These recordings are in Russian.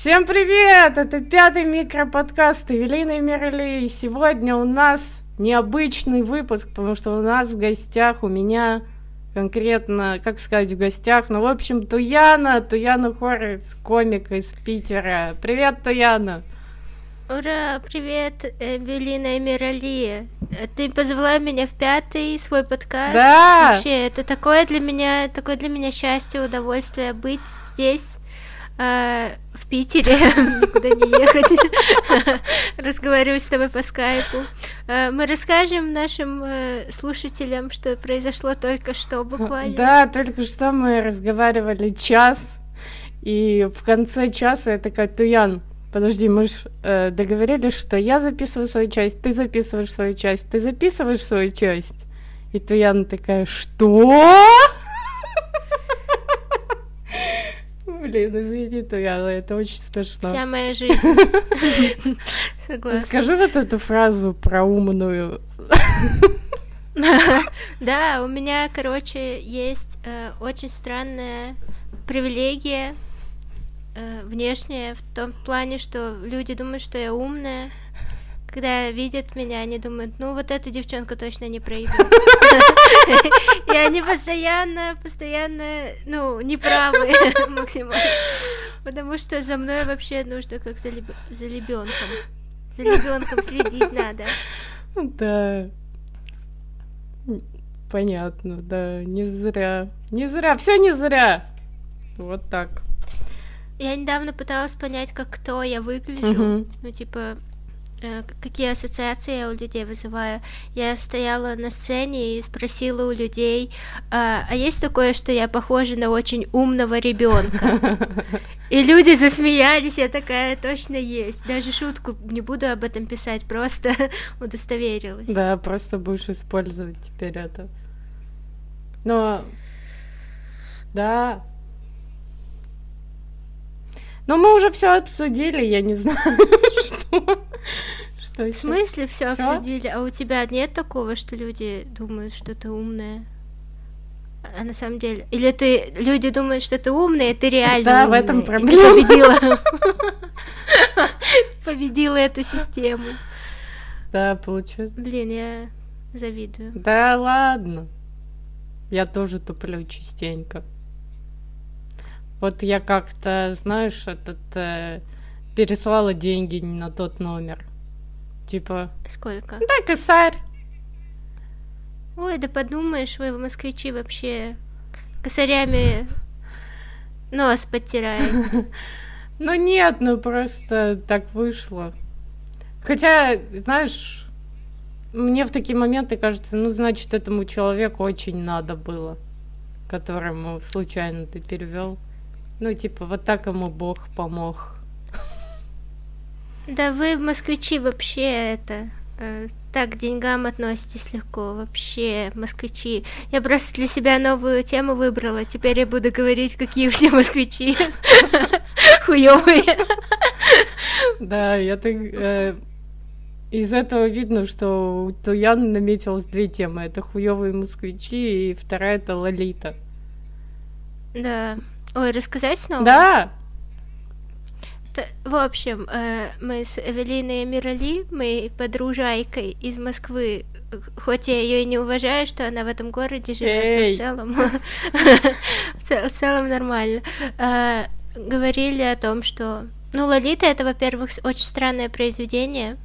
Всем привет! Это пятый микроподкаст Эвелина и Мирали. И сегодня у нас необычный выпуск, потому что у нас в гостях, у меня конкретно, как сказать, в гостях, ну, в общем, Туяна, Туяна Хорец, комик из Питера. Привет, Туяна! Ура, привет, Эвелина и Мирали. Ты позвала меня в пятый свой подкаст. Да. Вообще, это такое для меня, такое для меня счастье, удовольствие быть здесь, в Питере, никуда не ехать. Разговаривать с тобой по скайпу. Э, мы расскажем нашим э, слушателям, что произошло только что буквально. Да, только что мы разговаривали час, и в конце часа я такая, Туян, Подожди, мы же э, договорились, что я записываю свою часть, ты записываешь свою часть, ты записываешь свою часть. И Туяна такая, что? Блин, извини, Туяна, это очень смешно. Вся моя жизнь. Согласна. Скажи вот эту фразу про умную. Да, у меня, короче, есть э, очень странная привилегия э, внешняя в том плане, что люди думают, что я умная. Когда видят меня, они думают, ну вот эта девчонка точно не проебется. И они постоянно, постоянно, ну, неправы максимально. Потому что за мной вообще нужно как за лебенком. За лебенком следить надо. Да. Понятно, да, не зря. Не зря, все не зря. Вот так. Я недавно пыталась понять, как кто я выгляжу. Ну, типа, какие ассоциации я у людей вызываю. Я стояла на сцене и спросила у людей, а, а есть такое, что я похожа на очень умного ребенка? И люди засмеялись, я такая, точно есть. Даже шутку не буду об этом писать, просто удостоверилась. Да, просто будешь использовать теперь это. Но... Да. Но мы уже все обсудили, я не знаю, что. Что В смысле все Всё? обсудили? А у тебя нет такого, что люди думают, что ты умная? А на самом деле? Или ты люди думают, что ты умная, ты реально Да, в умная, этом и ты проблема. победила. Победила эту систему. Да, получается. Блин, я завидую. Да ладно. Я тоже туплю частенько. Вот я как-то, знаешь, этот э, переслала деньги на тот номер. Типа, Сколько? да, косарь. Ой, да подумаешь, вы, москвичи, вообще косарями нос подтираете. Ну нет, ну просто так вышло. Хотя, знаешь, мне в такие моменты кажется, ну, значит, этому человеку очень надо было, которому случайно ты перевел. Ну, типа, вот так ему Бог помог. Да вы, москвичи, вообще это... э, Так к деньгам относитесь легко, вообще, москвичи. Я просто для себя новую тему выбрала. Теперь я буду говорить, какие все москвичи хуёвые. Да, я так... э, из этого видно, что у Туян наметилось две темы. Это хуёвые москвичи, и вторая это Лолита. Да. Ой, рассказать снова? Да, В общем, э, мы с Эвелиной Мирали, моей подружайкой из Москвы, хоть я ее и не уважаю, что она в этом городе живет, но в целом, в цел- в целом нормально, э, говорили о том, что, ну, Лолита это, во-первых, очень странное произведение,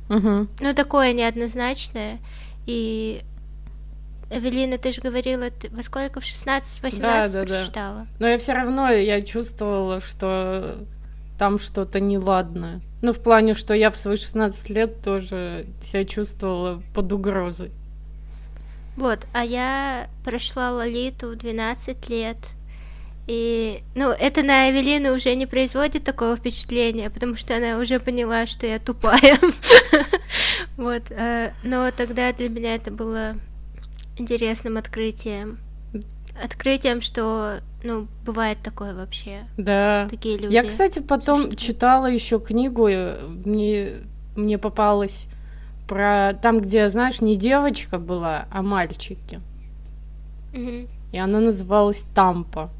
ну, такое неоднозначное, и Эвелина, ты же говорила, ты во сколько, в 16-18 Да, да, да. прочитала? Но я все равно я чувствовала, что там что-то неладное. Ну, в плане, что я в свои 16 лет тоже себя чувствовала под угрозой. Вот, а я прошла Лолиту в 12 лет. И, ну, это на Эвелину уже не производит такого впечатления, потому что она уже поняла, что я тупая. Вот, э, но тогда для меня это было интересным открытием. Открытием, что, ну, бывает такое вообще. Да. Такие люди. Я, кстати, потом существуют. читала еще книгу, э, мне, мне попалась про там, где, знаешь, не девочка была, а мальчики. Мгм. И она называлась Тампа.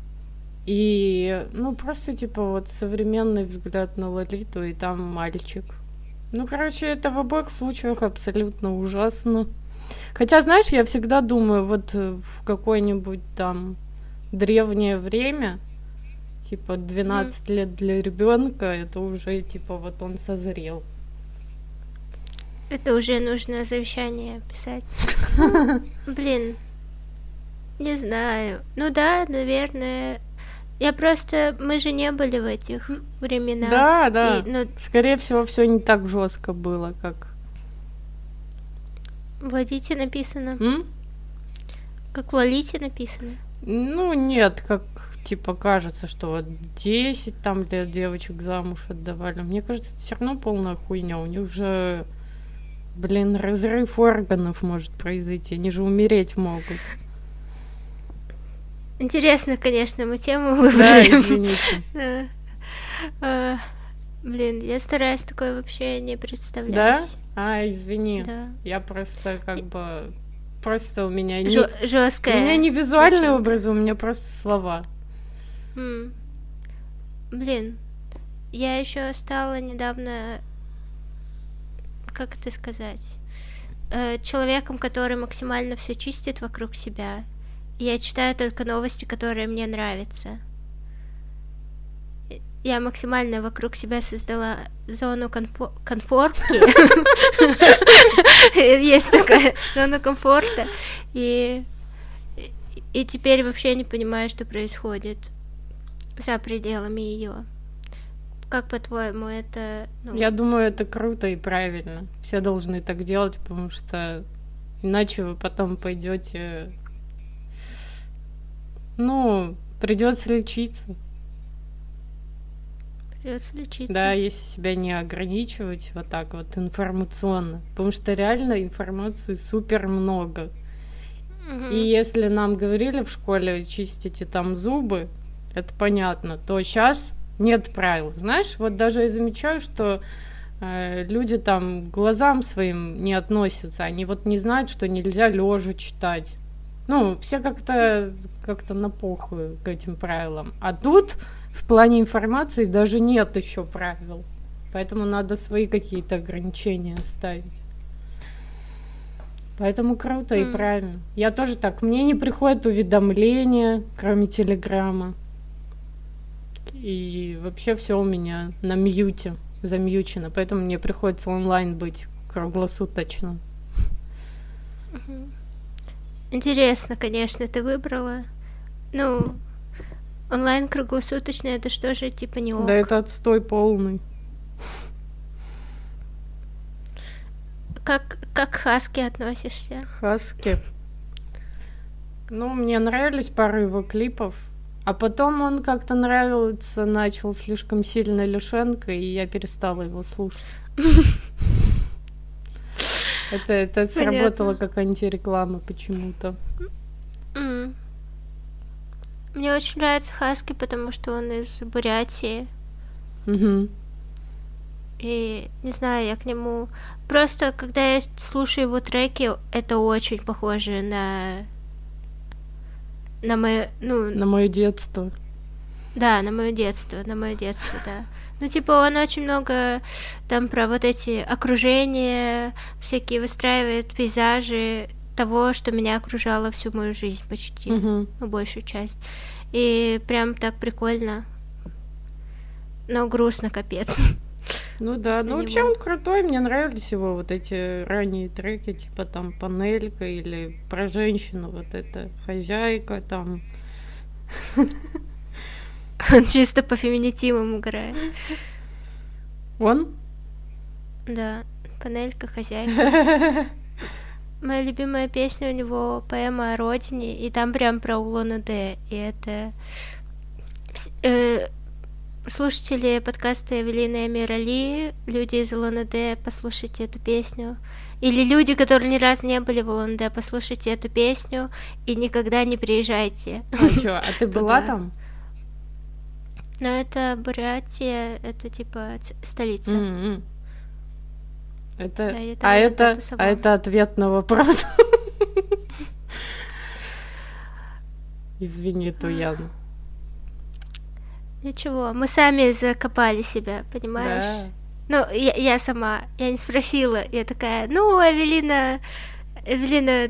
И, ну, просто, типа, вот современный взгляд на Лолиту, и там мальчик. Ну, короче, это в обоих случаях абсолютно ужасно. Хотя, знаешь, я всегда думаю, вот в какое-нибудь там древнее время, типа 12 mm. лет для ребенка, это уже, типа, вот он созрел. Это уже нужно завещание писать. Блин, не знаю. Ну да, наверное. Я просто, мы же не были в этих временах. Да, да. И, ну... Скорее всего, все не так жестко было, как. В Лолите написано. М? Как в Лолите написано. Ну, нет, как типа кажется, что вот 10 там лет девочек замуж отдавали. Мне кажется, это все равно полная хуйня. У них же Блин, разрыв органов может произойти, они же умереть могут. Интересно, конечно, мы тему выбрали. Да, извините. блин, я стараюсь такое вообще не представлять. Да? А, извини. Да. Я просто как бы... Просто у меня не... Жесткая. У меня не визуальные образы, у меня просто слова. М. Блин, я еще стала недавно как это сказать, э, человеком, который максимально все чистит вокруг себя. Я читаю только новости, которые мне нравятся. Я максимально вокруг себя создала зону конфо- конфорки. Есть такая зона комфорта. И и теперь вообще не понимаю, что происходит за пределами ее. Как по-твоему, это... Ну... Я думаю, это круто и правильно. Все должны так делать, потому что иначе вы потом пойдете... Ну, придется лечиться. Придется лечиться. Да, если себя не ограничивать вот так вот информационно. Потому что реально информации супер много. Угу. И если нам говорили в школе чистите там зубы, это понятно, то сейчас нет правил. Знаешь, вот даже я замечаю, что э, люди там глазам своим не относятся, они вот не знают, что нельзя лежа читать. Ну, все как-то как-то на похуй к этим правилам. А тут в плане информации даже нет еще правил. Поэтому надо свои какие-то ограничения ставить. Поэтому круто mm. и правильно. Я тоже так. Мне не приходят уведомления, кроме телеграмма. И вообще все у меня на мьюте, замьючено, поэтому мне приходится онлайн быть круглосуточно. Интересно, конечно, ты выбрала. Ну, онлайн круглосуточно это что же, типа не ок? Да это отстой полный. Как, как к Хаски относишься? Хаски. Ну, мне нравились пару его клипов. А потом он как-то нравился, начал слишком сильно Люшенко, и я перестала его слушать. Это, это сработало как антиреклама почему-то. Мне очень нравится Хаски, потому что он из Бурятии. Угу. И не знаю, я к нему... Просто, когда я слушаю его треки, это очень похоже на на мое, ну... На мое детство. Да, на мое детство, на мое детство, да. Ну, типа, он очень много там про вот эти окружения, всякие выстраивает пейзажи того, что меня окружало всю мою жизнь почти, угу. ну, большую часть. И прям так прикольно. Но грустно, капец. Ну да, ну вообще он крутой, мне нравились его вот эти ранние треки, типа там панелька или про женщину, вот это хозяйка там. Он чисто по феминитивам играет. Он? Да, панелька, хозяйка. Моя любимая песня у него поэма о родине, и там прям про Улон Д, и это э, слушатели подкаста Эвелины Амирали, люди из ЛНД, послушайте эту песню. Или люди, которые ни разу не были в ЛНД, послушайте эту песню и никогда не приезжайте. А что, а ты была там? Ну, это Бурятия, это типа столица. Mm-hmm. Это, а это, а это ответ на вопрос. Извини, Туян. Ничего, мы сами закопали себя, понимаешь? Да. Ну, я, я сама, я не спросила, я такая, ну, Эвелина, Эвелина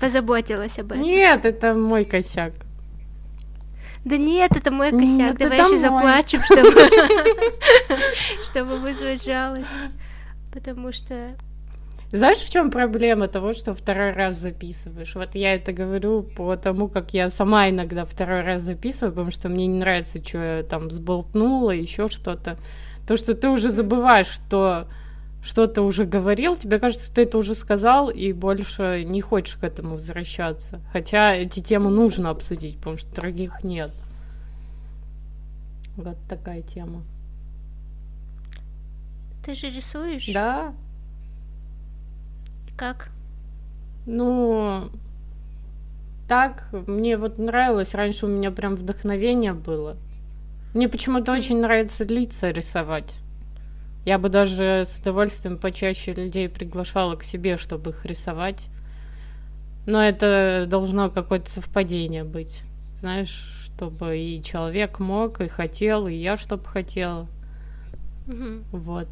позаботилась об этом. Нет, это мой косяк. Да нет, это мой Нет, косяк, давай это еще мой. заплачем, чтобы, чтобы вызвать жалость. Потому что Знаешь, в чем проблема того, что второй раз записываешь? Вот я это говорю по тому, как я сама иногда второй раз записываю, потому что мне не нравится, что я там сболтнула, еще что-то. То, что ты уже забываешь, что что ты уже говорил, тебе кажется, ты это уже сказал, и больше не хочешь к этому возвращаться. Хотя эти темы нужно обсудить, потому что других нет. Вот такая тема. Ты же рисуешь. Да, Как? Ну, так, мне вот нравилось, раньше у меня прям вдохновение было. Мне почему-то очень нравится лица рисовать. Я бы даже с удовольствием почаще людей приглашала к себе, чтобы их рисовать. Но это должно какое-то совпадение быть. Знаешь, чтобы и человек мог, и хотел, и я чтобы хотела. Мгм. Вот.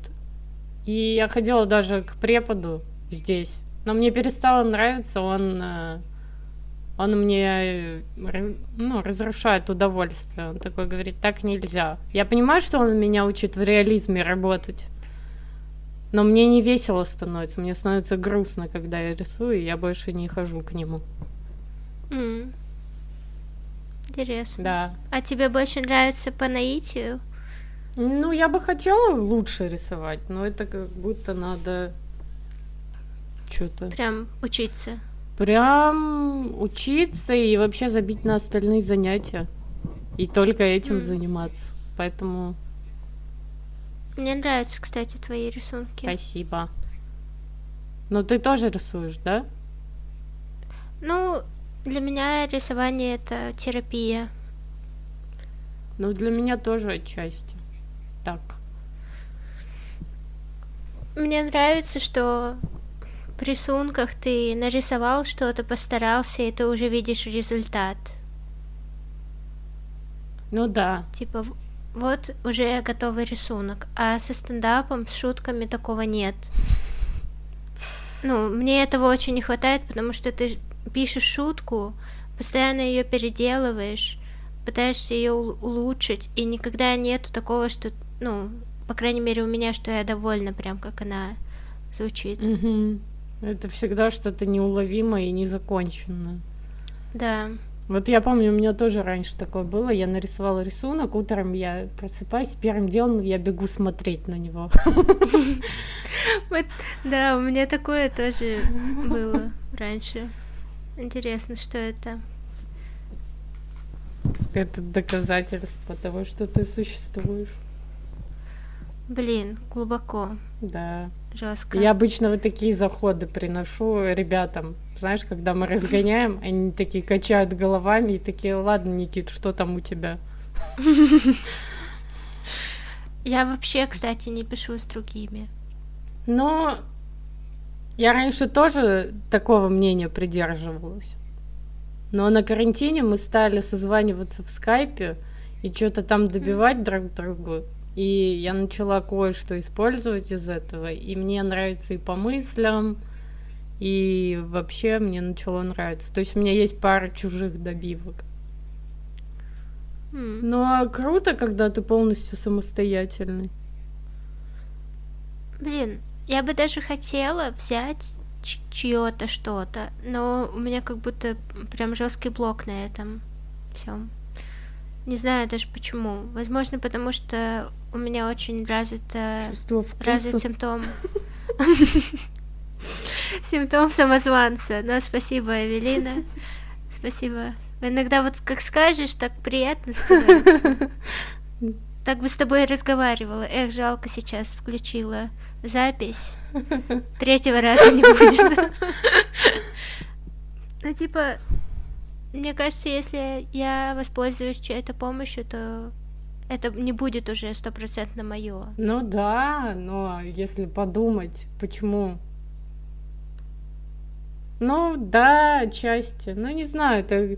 И я ходила даже к преподу здесь. Но мне перестало нравиться, он, э, он мне э, ну, разрушает удовольствие. Он такой говорит, так нельзя. Я понимаю, что он меня учит в реализме работать. Но мне не весело становится, мне становится грустно, когда я рисую, и я больше не хожу к нему. М. Интересно. Да. А тебе больше нравится по наитию? Ну, я бы хотела лучше рисовать, но это как будто надо что-то Прям учиться. Прям учиться и вообще забить на остальные занятия. И только этим М. заниматься. Поэтому Мне нравятся, кстати, твои рисунки. спасибо. Но ты тоже рисуешь, да? Ну, для меня рисование это терапия. Ну, для меня тоже отчасти. Так. Мне нравится, что в рисунках ты нарисовал что-то, постарался, и ты уже видишь результат. Ну да. Типа, вот уже готовый рисунок. А со стендапом, с шутками такого нет. Ну, мне этого очень не хватает, потому что ты пишешь шутку, постоянно ее переделываешь, пытаешься ее улучшить, и никогда нету такого, что, ну, по крайней мере у меня, что я довольна прям, как она звучит. Это всегда что-то неуловимое и незаконченное. Да. Вот я помню, у меня тоже раньше такое было. Я нарисовала рисунок, утром я просыпаюсь, первым делом я бегу смотреть на него. Да, у меня такое тоже было раньше. Интересно, что это. Это доказательство того, что ты существуешь. Блин, глубоко, Да. жестко. Я обычно вот такие заходы приношу ребятам. Знаешь, когда мы разгоняем, они такие качают головами и такие, ладно, Никит, что там у тебя? Я вообще, кстати, не пишу с другими. Но я раньше тоже такого мнения придерживалась. Но на карантине мы стали созваниваться в скайпе и что-то там добивать друг другу. И я начала кое-что использовать из этого. И мне нравится и по мыслям, и вообще мне начало нравиться. То есть у меня есть пара чужих добивок. Ну а круто, когда ты полностью самостоятельный. Блин, я бы даже хотела взять чье-то что-то, но у меня как будто прям жесткий блок на этом всем. Не знаю даже почему. Возможно, потому что у меня очень развито Чувство вкуса. развит симптом. Симптом самозванца. Но спасибо, Эвелина. Спасибо. Иногда вот как скажешь, так приятно становится. Так бы с тобой разговаривала. Эх, жалко сейчас включила запись. Третьего раза не будет. Ну, типа, мне кажется, если я воспользуюсь чьей-то помощью, то это не будет уже стопроцентно мое. Ну да, но если подумать, почему? Ну да, отчасти. Ну не знаю, это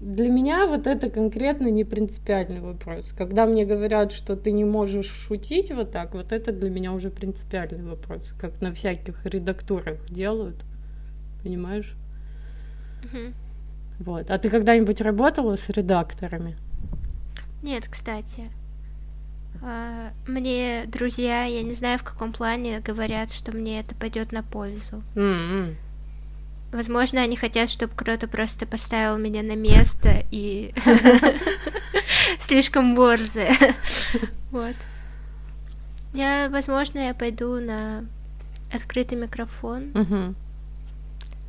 для меня вот это конкретно не принципиальный вопрос. Когда мне говорят, что ты не можешь шутить вот так, вот это для меня уже принципиальный вопрос, как на всяких редактурах делают, понимаешь? Мгм. Вот. А ты когда-нибудь работала с редакторами? Нет, кстати. А, Мне друзья, я не знаю в каком плане, говорят, что мне это пойдет на пользу. М-м. Возможно, они хотят, чтобы кто-то просто поставил меня на место и слишком борзая. Вот. Я, возможно, я пойду на открытый микрофон.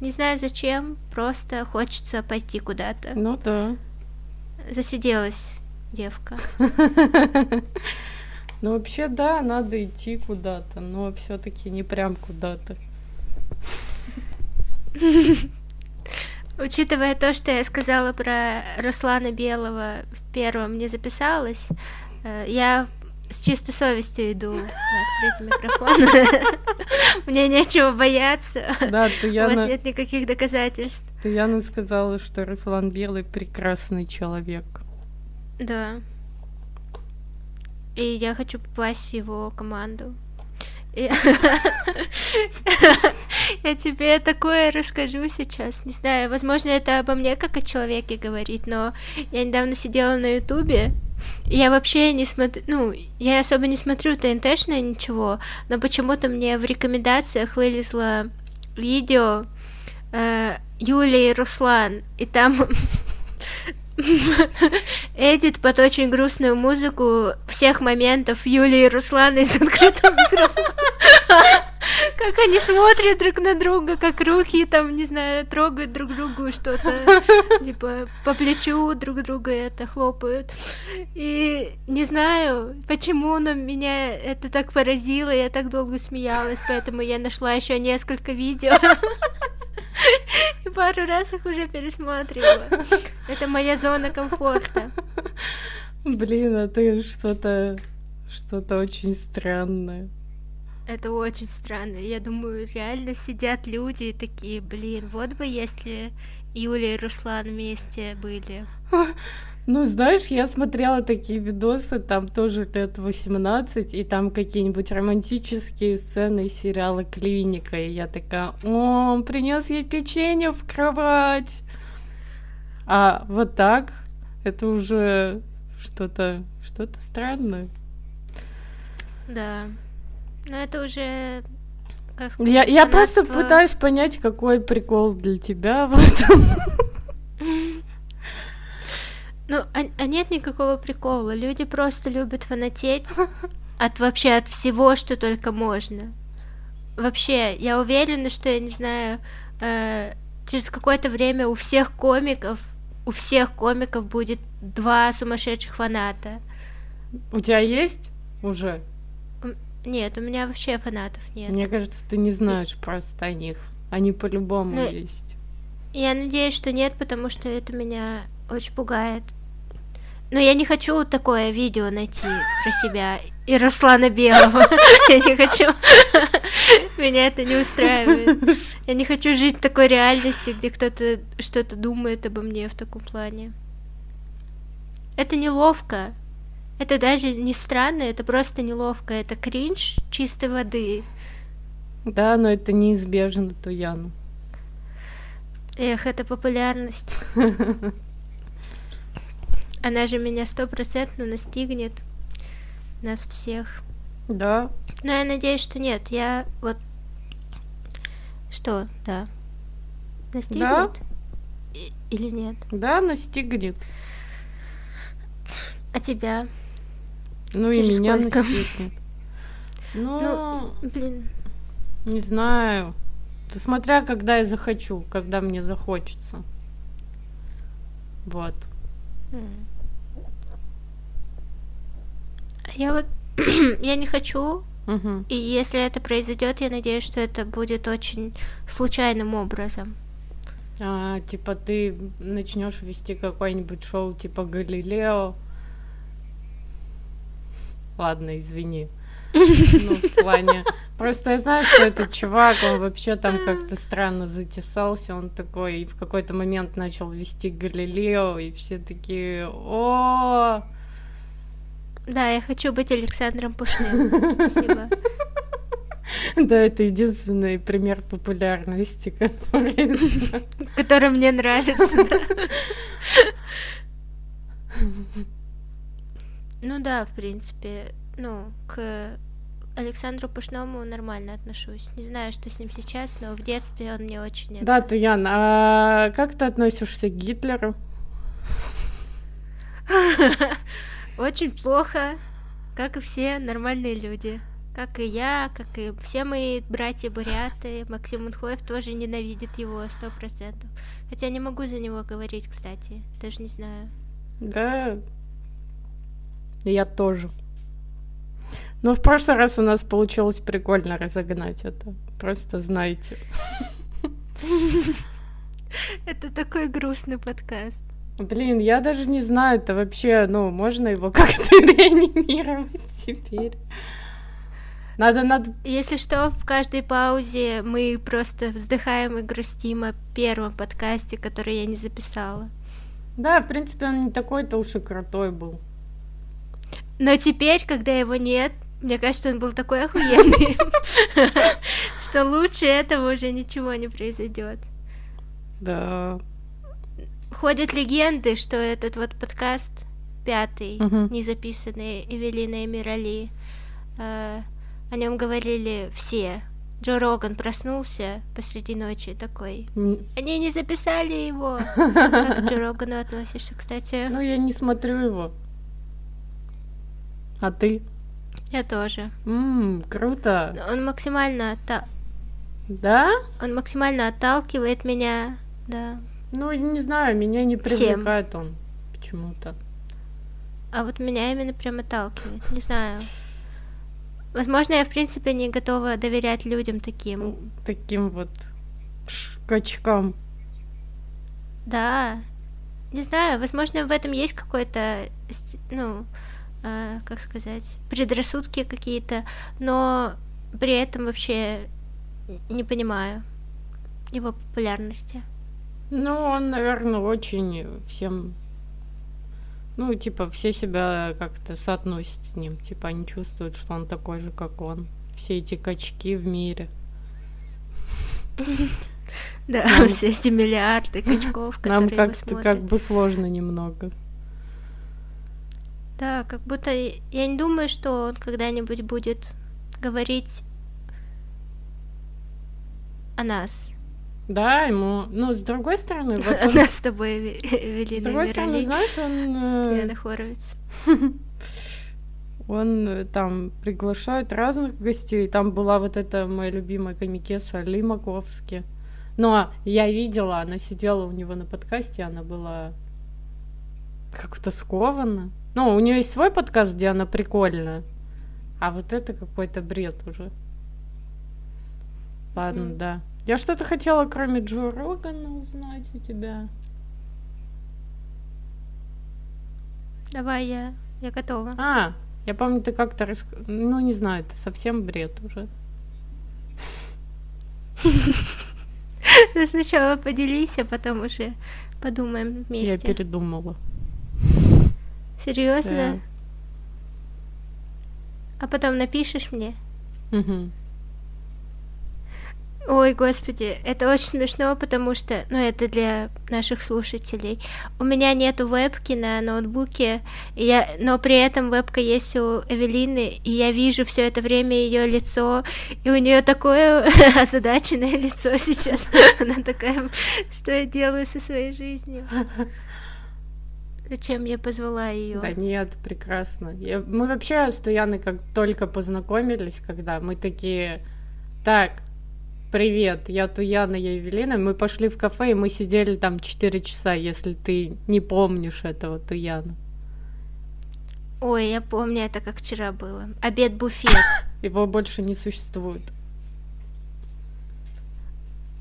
Не знаю зачем, просто хочется пойти куда-то. Ну да. Засиделась девка. Ну вообще да, надо идти куда-то, но все-таки не прям куда-то. Учитывая то, что я сказала про Руслана Белого в первом не записалась, э, я с чистой совестью иду на открытый микрофон. Мне нечего бояться. Да, У вас Туяна, нет никаких доказательств. Туяна сказала, что Руслан Белый прекрасный человек. Да. И я хочу попасть в его команду. Я тебе такое расскажу сейчас. Не знаю, возможно, это обо мне как о человеке говорит, но я недавно сидела на Ютубе, я вообще не смотрю, ну, я особо не смотрю ТНТшное ничего, но почему-то мне в рекомендациях вылезло видео э, Юлия и Руслан, и там Эдит под очень грустную музыку всех моментов Юлии и Руслана из открытого микрофона. Как они смотрят друг на друга, как руки там, не знаю, трогают друг другу что-то, типа по плечу друг друга это хлопают. И не знаю, почему, но меня это так поразило, я так долго смеялась, поэтому я нашла еще несколько видео. И пару раз их уже пересматривала. Это моя зона комфорта. Блин, а ты что-то что-то очень странное. Это очень странно. Я думаю, реально сидят люди и такие, блин, вот бы если Юля и Руслан вместе были. Ну, знаешь, я смотрела такие видосы, там тоже лет 18, и там какие-нибудь романтические сцены из сериала «Клиника», и я такая, о, он принес ей печенье в кровать. А вот так, это уже что-то, что-то странное. Да. Но это уже, как сказать, Я, я просто пытаюсь понять, какой прикол для тебя в этом. Ну, а, а нет никакого прикола. Люди просто любят фанатеть от вообще от всего, что только можно. Вообще, я уверена, что я не знаю, э, через какое-то время у всех комиков, у всех комиков будет два сумасшедших фаната. У тебя есть уже? Нет, у меня вообще фанатов нет. Мне кажется, ты не знаешь просто о них. Они по-любому Ну, есть. Я надеюсь, что нет, потому что это меня очень пугает. Но я не хочу такое видео найти про себя и Руслана Белого. Я не хочу. Меня это не устраивает. Я не хочу жить в такой реальности, где кто-то что-то думает обо мне в таком плане. Это неловко. Это даже не странно, это просто неловко. Это кринж чистой воды. Да, но это неизбежно, Туяну. Эх, это популярность. Она же меня стопроцентно настигнет. Нас всех. Да, Но я надеюсь, что нет. Я вот... Что? Да. Настигнет? И- Или нет? да, настигнет. А тебя? Ну Через и меня сколько? настигнет. Ну, Ну, блин. не знаю. Смотря, когда я захочу, когда мне захочется. Вот. М. Я вот... я не хочу, Мгм. и если это произойдет, я надеюсь, что это будет очень случайным образом. А, типа ты начнешь вести какое-нибудь шоу типа Галилео. Ладно, извини. Ну, в плане... Просто я знаю, что этот чувак, он вообще там как-то странно затесался, он такой, и в какой-то момент начал вести Галилео, и все такие, о Да, я хочу быть Александром Пушным. Спасибо. Да, это единственный пример популярности, который... Который мне нравится. Ну да, в принципе, ну, к Александру Пушному нормально отношусь. Не знаю, что с ним сейчас, но в детстве он мне очень... Да, Туян, а как ты относишься к Гитлеру? Очень плохо, как и все нормальные люди. Как и я, как и все мои братья-буряты. Максим Унхоев тоже ненавидит его сто процентов. Хотя не могу за него говорить, кстати. Даже не знаю. Да, я тоже. Но в прошлый раз у нас получилось прикольно разогнать это. Просто знаете. Это такой грустный подкаст. Блин, я даже не знаю, это вообще, ну, можно его как-то реанимировать теперь. Надо, надо... Если что, в каждой паузе мы просто вздыхаем и грустим о первом подкасте, который я не записала. Да, в принципе, он не такой-то уж и крутой был. Но теперь, когда его нет, мне кажется, он был такой охуенный, что лучше этого уже ничего не произойдет. Да. Ходят легенды, что этот вот подкаст пятый, не записанный Эвелиной Мирали, э, о нем говорили все. Джо Роган проснулся посреди ночи такой. Они не записали его. Как к Джо Рогану относишься, кстати? Ну, я не смотрю его. А ты? Я тоже. Ммм, круто. Он максимально отта... Да? Он максимально отталкивает меня, да. Ну, не знаю, меня не привлекает Всем. он почему-то. А вот меня именно прям отталкивает, не знаю. Возможно, я, в принципе, не готова доверять людям таким. Ну, таким вот шкачкам. Да. Не знаю, возможно, в этом есть какой-то, ну, э, как сказать, предрассудки какие-то, но при этом вообще не понимаю его популярности. Ну, он, наверное, очень всем ну, типа, все себя как-то соотносят с ним. Типа, они чувствуют, что он такой же, как он. Все эти качки в мире. Да, все эти миллиарды качков, которые Нам как-то как бы сложно немного. Да, как будто я не думаю, что он когда-нибудь будет говорить о нас. Да, ему, ну, с другой стороны... Вот он... Нас с тобой вели С другой стороны, знаешь, он... Яна Хоровиц. Он э, там приглашает разных гостей. Там была вот эта моя любимая комикеса Ли Маковски. Но я видела, она сидела у него на подкасте, она была как-то скована. Ну, у нее есть свой подкаст, где она прикольная. А вот это какой-то бред уже. Ладно, mm. да. Я что-то хотела, кроме Джо Рогана, узнать у тебя. Давай, я, я готова. А, я помню, ты как-то рас... Ну, не знаю, это совсем бред уже. Ну, сначала поделись, а потом уже подумаем вместе. Я передумала. Серьезно? Да. А потом напишешь мне? Угу. Ой, господи, это очень смешно, потому что, ну, это для наших слушателей. У меня нету вебки на ноутбуке, я, но при этом вебка есть у Эвелины, и я вижу все это время ее лицо, и у нее такое озадаченное лицо сейчас. Она такая, что я делаю со своей жизнью? Зачем я позвала ее? Да нет, прекрасно. Я... Мы вообще с Туяной как только познакомились, когда мы такие, так, Привет, я Туяна, я Евелина. Мы пошли в кафе, и мы сидели там 4 часа, если ты не помнишь этого, Туяна. Ой, я помню, это как вчера было. Обед-буфет. Его больше не существует.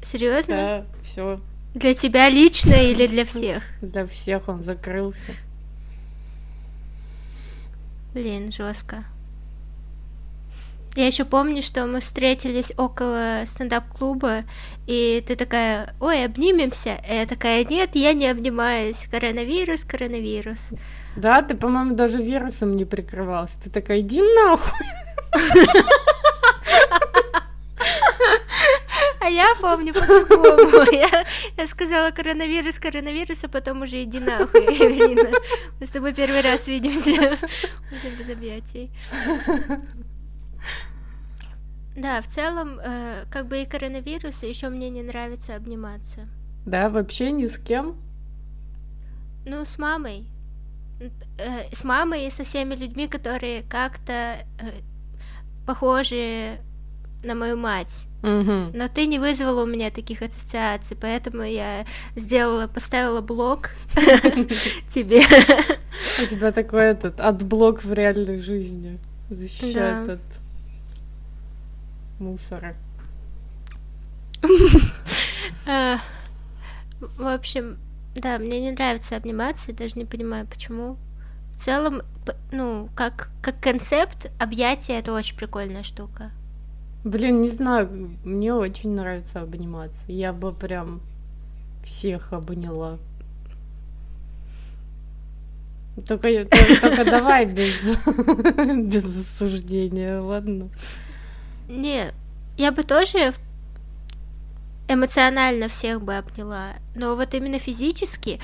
Серьезно? Да, все. Для тебя лично или для всех? Для всех он закрылся. Блин, жестко. Я еще помню, что мы встретились около стендап-клуба, и ты такая, ой, обнимемся. И я такая, нет, я не обнимаюсь. Коронавирус, коронавирус. Да, ты, по-моему, даже вирусом не прикрывался. Ты такая, иди нахуй. А я помню по-другому. Я, я сказала коронавирус, коронавирус, а потом уже иди нахуй, Эвелина. Мы с тобой первый раз видимся. Уже без объятий. Да, в целом, э, как бы и коронавирус, еще мне не нравится обниматься. Да, вообще ни с кем? Ну, с мамой. Э, с мамой и со всеми людьми, которые как-то э, похожи на мою мать. Угу. Но ты не вызвала у меня таких ассоциаций, поэтому я сделала, поставила блок тебе. У тебя такой этот AdBlock в реальной жизни защищает от мусора. А, В общем, да, мне не нравится обниматься, я даже не понимаю, почему. В целом, ну, как, как концепт, объятия это очень прикольная штука. Блин, не знаю, мне очень нравится обниматься. Я бы прям всех обняла. Только, только, только давай без, без осуждения, ладно? Не, я бы тоже эмоционально всех бы обняла, но вот именно физически,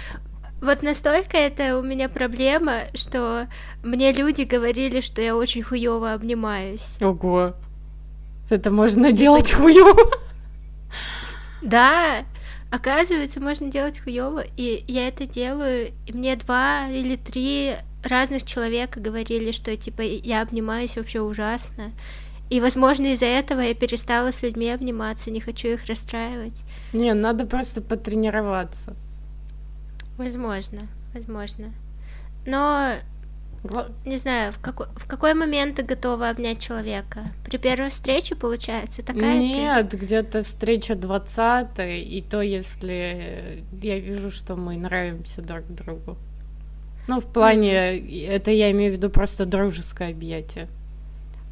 вот настолько это у меня проблема, что мне люди говорили, что я очень хуево обнимаюсь. Ого. Это можно делать хуёво. Да, оказывается, можно делать хуево, и я это делаю, и мне два или три разных человека говорили, что типа я обнимаюсь вообще ужасно. И, возможно, из-за этого я перестала с людьми обниматься, не хочу их расстраивать. Не, надо просто потренироваться. Возможно, возможно. Но не знаю, в какой, в какой момент ты готова обнять человека? При первой встрече, получается, такая ты? Нет, где-то встреча 20 и то, если я вижу, что мы нравимся друг другу. Ну, в плане, это я имею в виду просто дружеское объятие.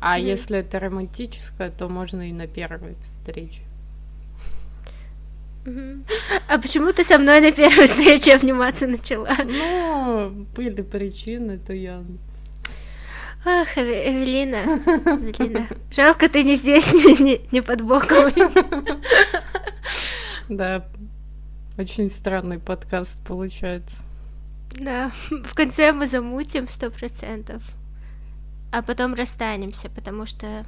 А Мгм. если это романтическое, то можно и на первой встрече. А почему ты со мной на первой встрече обниматься начала? Ну, были причины, то я... Ах, Эве- Эвелина, Эвелина, жалко ты не здесь, не, не- не под боком. Да, очень странный подкаст получается. Да, в конце мы замутим сто процентов, а потом расстанемся, потому что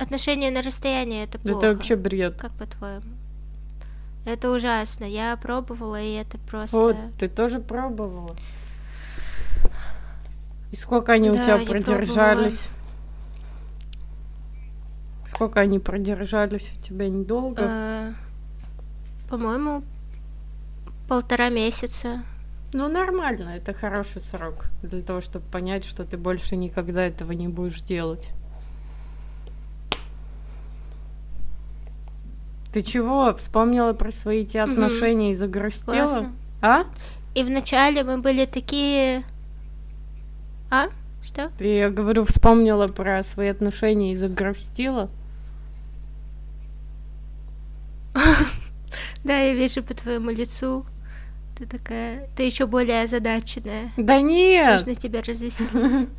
отношения на расстоянии это плохо. Это вообще бред. Как по-твоему? Это ужасно. Я пробовала, и это просто... Вот, ты тоже пробовала. И сколько они у Да, тебя я продержались? Сколько они продержались у тебя недолго? э, По-моему, полтора месяца. Ну, нормально, это хороший срок для того, чтобы понять, что ты больше никогда этого не будешь делать. Ты чего? Вспомнила про свои те отношения и загрустила? Классно. А? И вначале мы были такие... А? Что? Ты, я говорю, вспомнила про свои отношения и загрустила? Да, я вижу по твоему лицу. Ты такая... Ты еще более озадаченная. Да нет! Нужно тебя развеселить.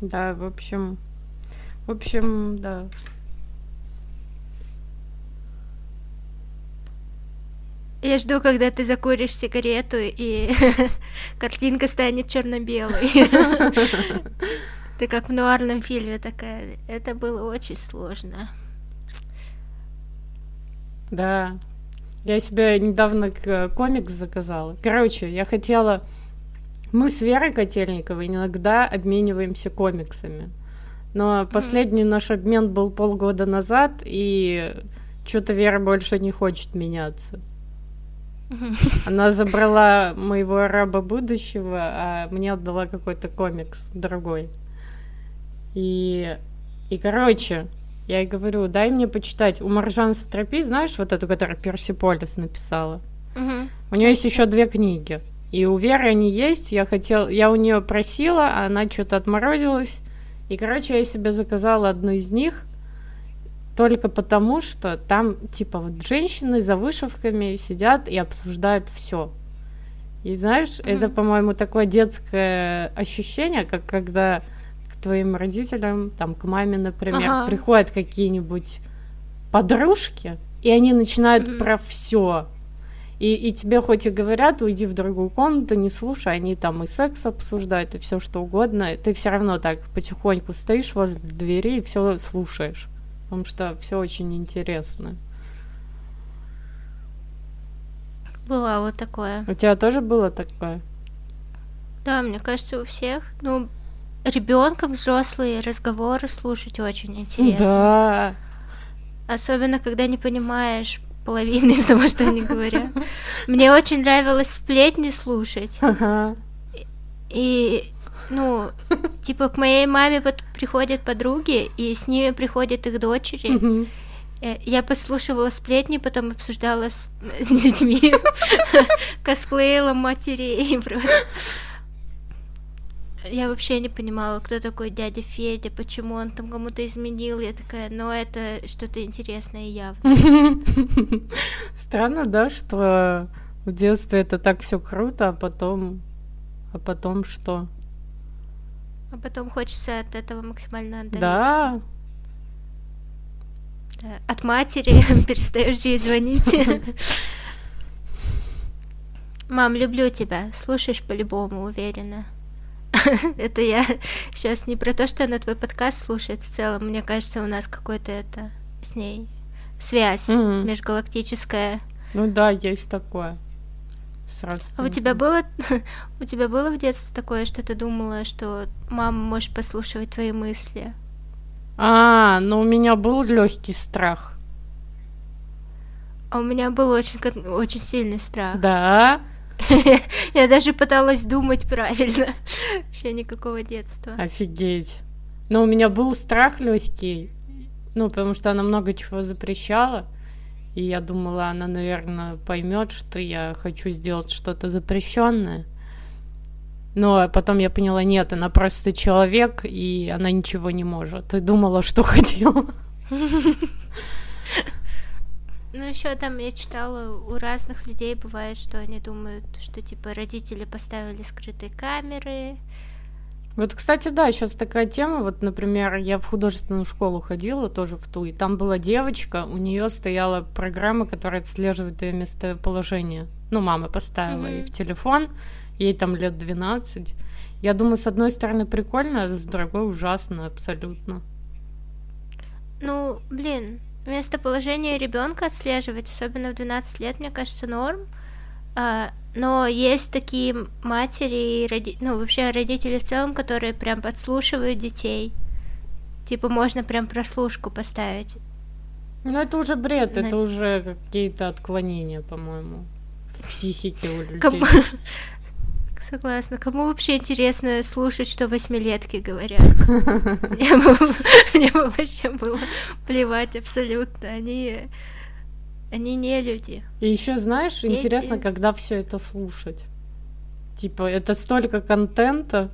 Да, в общем, в общем, да. Я жду, когда ты закуришь сигарету, и картинка станет черно-белой. Ты как в нуарном фильме такая. Это было очень сложно. Да. Я себе недавно к- комикс заказала. Короче, я хотела... Мы с Верой Котельниковой иногда обмениваемся комиксами. Но последний наш обмен был полгода назад, и что-то Вера больше не хочет меняться. Она забрала моего раба будущего, а мне отдала какой-то комикс другой. И, и короче, я ей говорю, дай мне почитать. У Маржан Сатрапи, знаешь, вот эту, которую Персиполис написала? Мгм. У нее есть еще две книги. И у Веры они есть. Я хотел, я у нее просила, а она что-то отморозилась. И, короче, я себе заказала одну из них. Только потому, что там, типа, вот женщины за вышивками сидят и обсуждают все. И знаешь, mm-hmm. это, по-моему, такое детское ощущение, как когда к твоим родителям, там, к маме, например, ага. приходят какие-нибудь подружки, и они начинают mm-hmm. про все. И, и тебе хоть и говорят, уйди в другую комнату, не слушай, они там и секс обсуждают, и все что угодно, ты все равно так потихоньку стоишь возле двери и все слушаешь потому что все очень интересно. Было вот такое. У тебя тоже было такое? Да, мне кажется, у всех. Ну, ребенком взрослые разговоры слушать очень интересно. Да. Особенно, когда не понимаешь половины из того, что они говорят. Мне очень нравилось сплетни слушать. Ага. И ну, типа к моей маме под... приходят подруги, и с ними приходят их дочери. Э, я послушивала сплетни, потом обсуждала с, с детьми, косплеила матерей. Я вообще не понимала, кто такой дядя Федя, почему он там кому-то изменил. Я такая, ну это что-то интересное явно. Странно, да, что в детстве это так все круто, а потом, а потом что? А потом хочется от этого максимально отдалиться. Да. да. От матери перестаешь ей звонить. Мам, люблю тебя. Слушаешь по-любому, уверена. это я сейчас не про то, что она твой подкаст слушает в целом. Мне кажется, у нас какой-то это с ней связь mm-hmm. межгалактическая. Ну да, есть такое. Сразу. А у тебя было у тебя было в детстве такое, что ты думала, что мама может послушивать твои мысли? А, ну у меня был легкий страх. А у меня был очень очень сильный страх. Да. Я даже пыталась думать правильно. Вообще никакого детства. Офигеть. Но у меня был страх легкий. Ну, потому что она много чего запрещала. И я думала, она, наверное, поймет, что я хочу сделать что-то запрещенное. Но потом я поняла, нет, она просто человек, и она ничего не может. И думала, что хотела. Ну, еще там я читала, у разных людей бывает, что они думают, что типа родители поставили скрытые камеры, вот, кстати, да, сейчас такая тема. Вот, например, я в художественную школу ходила, тоже в ту, и там была девочка, у нее стояла программа, которая отслеживает ее местоположение. Ну, мама поставила mm-hmm. ей в телефон, ей там лет 12. Я думаю, с одной стороны прикольно, а с другой ужасно абсолютно. Ну, блин, местоположение ребенка отслеживать, особенно в 12 лет, мне кажется, норм. А, но есть такие матери и роди... ну, вообще родители в целом, которые прям подслушивают детей. Типа можно прям прослушку поставить. Ну это уже бред, На... это уже какие-то отклонения, по-моему, в психике у людей. Кому... Согласна. Кому вообще интересно слушать, что восьмилетки говорят? Мне бы вообще было плевать абсолютно. Они они не люди. И еще знаешь, Дети. интересно, когда все это слушать. Типа, это столько контента.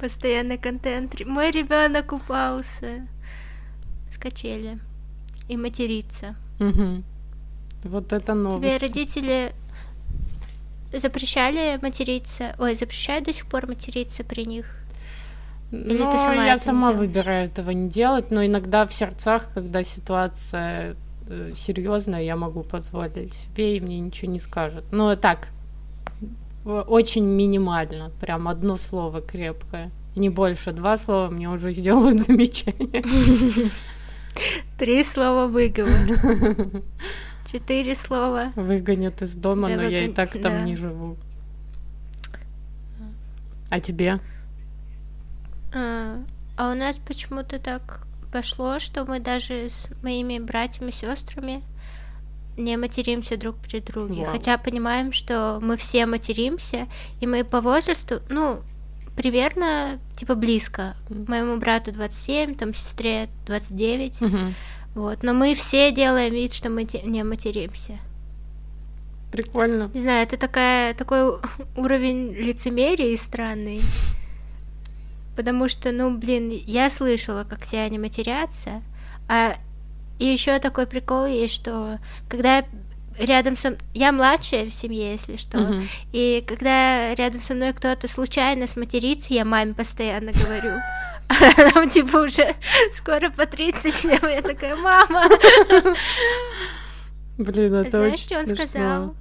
Постоянный контент. Мой ребенок упался с качели и матерится. Угу. Вот это новость. Тебе родители запрещали материться? Ой, запрещают до сих пор материться при них? Или но ты сама я сама выбираю этого не делать, но иногда в сердцах, когда ситуация э, серьезная, я могу позволить себе, и мне ничего не скажут. Но так, очень минимально, прям одно слово крепкое. Не больше, два слова мне уже сделают замечание. Три слова выговор. Четыре слова. Выгонят из дома, но я и так там не живу. А тебе? А, а у нас почему-то так пошло, что мы даже с моими братьями и сестрами не материмся друг при друге. Вау. Хотя понимаем, что мы все материмся, и мы по возрасту, ну, примерно, типа, близко. Моему брату 27, там, сестре 29. Угу. Вот. Но мы все делаем вид, что мы не материмся. Прикольно. Не знаю, это такая, такой уровень лицемерия странный. Потому что, ну, блин, я слышала, как все они матерятся, а и еще такой прикол есть, что когда рядом со я младшая в семье, если что, uh-huh. и когда рядом со мной кто-то случайно сматерится, я маме постоянно говорю. Нам типа уже скоро по 30 лет, я такая, мама. Блин, это Знаешь, очень что он смешно. сказал?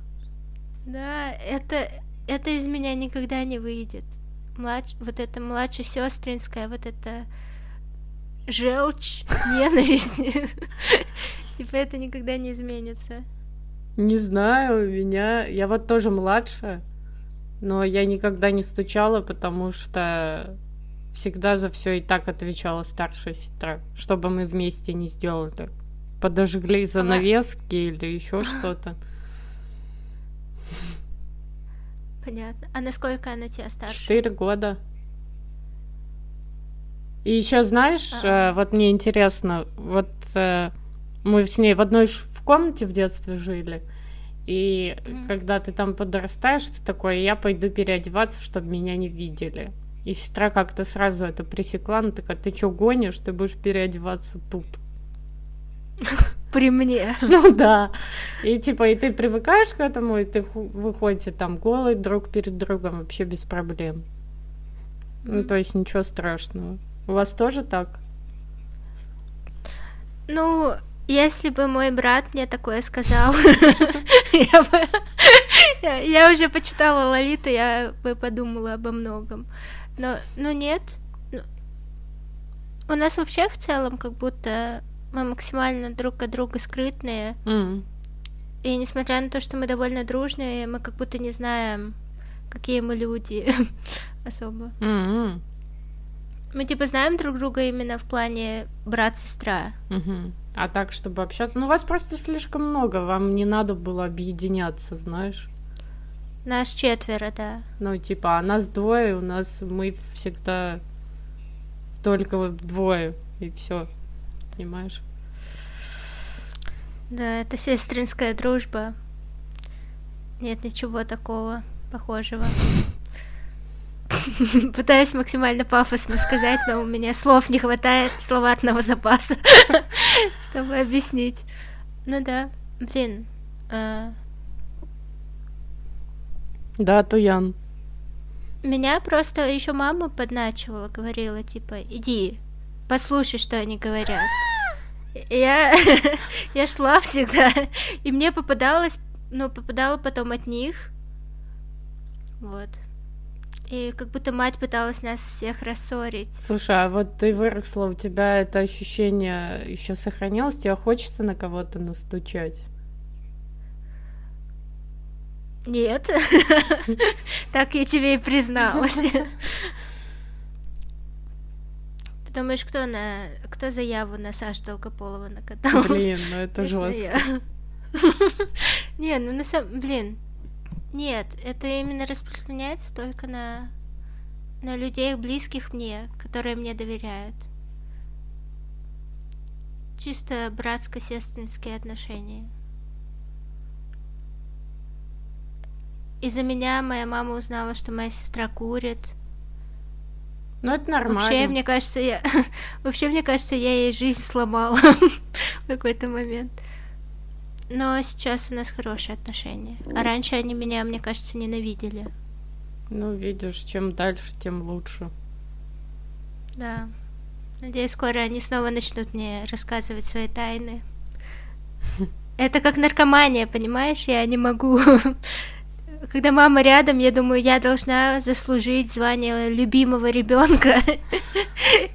Да, это, это из меня никогда не выйдет. Младш, вот это младшесестринская, вот это желчь, ненависть. Типа это никогда не изменится. Не знаю, у меня... Я вот тоже младшая, но я никогда не стучала, потому что всегда за все и так отвечала старшая сестра, чтобы мы вместе не сделали. Подожгли занавески или еще что-то. Понятно. А насколько она тебя старше? Четыре года. И еще знаешь, А. э, вот мне интересно, вот э, мы с ней в одной в комнате в детстве жили, и Мгм. когда ты там подрастаешь, ты такой, я пойду переодеваться, чтобы меня не видели. И сестра как-то сразу это пресекла, она такая, ты что гонишь, ты будешь переодеваться тут. При мне. Ну да. И типа, и ты привыкаешь к этому, и ты выходите там голый друг перед другом вообще без проблем. Ну, то есть ничего страшного. У вас тоже так? Ну, если бы мой брат мне такое сказал, я бы... я- уже почитала Лолиту, я бы подумала обо многом. Но, ну нет. У нас вообще в целом как будто мы максимально друг от друга скрытные. М. И несмотря на то, что мы довольно дружные, мы как будто не знаем, какие мы люди особо. М-м. Мы типа знаем друг друга именно в плане брат-сестра. Мгм. А так, чтобы общаться... Ну, вас просто слишком много, вам не надо было объединяться, знаешь? Нас четверо, да. Ну, типа, а нас двое, у нас мы всегда только двое, и все. Понимаешь? Да, это сестринская дружба. Нет ничего такого похожего. Пытаюсь максимально пафосно сказать, но у меня слов не хватает, словарного запаса, чтобы объяснить. Ну да, блин. а, Да, Туян. Меня просто еще мама подначивала, говорила, типа, иди, послушай, что они говорят. Я, я шла всегда, и мне попадалось, ну, попадало потом от них. Вот. И как будто мать пыталась нас всех рассорить. Слушай, а вот ты выросла, у тебя это ощущение еще сохранилось? Тебе хочется на кого-то настучать? Нет. Так я тебе и призналась. Ты думаешь, кто на кто заяву на Сашу Долгополова накатал? Блин, ну это жестко. Не, ну на самом... Блин. Нет, это именно распространяется только на... на людей, близких мне, которые мне доверяют. Чисто братско-сестринские отношения. Из-за меня моя мама узнала, что моя сестра курит. Ну это нормально. Вообще, мне кажется, я... Вообще, мне кажется, я ей жизнь сломала в какой-то момент. Но сейчас у нас хорошие отношения. А раньше они меня, мне кажется, ненавидели. Ну, видишь, чем дальше, тем лучше. Да. Надеюсь, скоро они снова начнут мне рассказывать свои тайны. Это как наркомания, понимаешь? Я не могу. Когда мама рядом, я думаю, я должна заслужить звание любимого ребенка.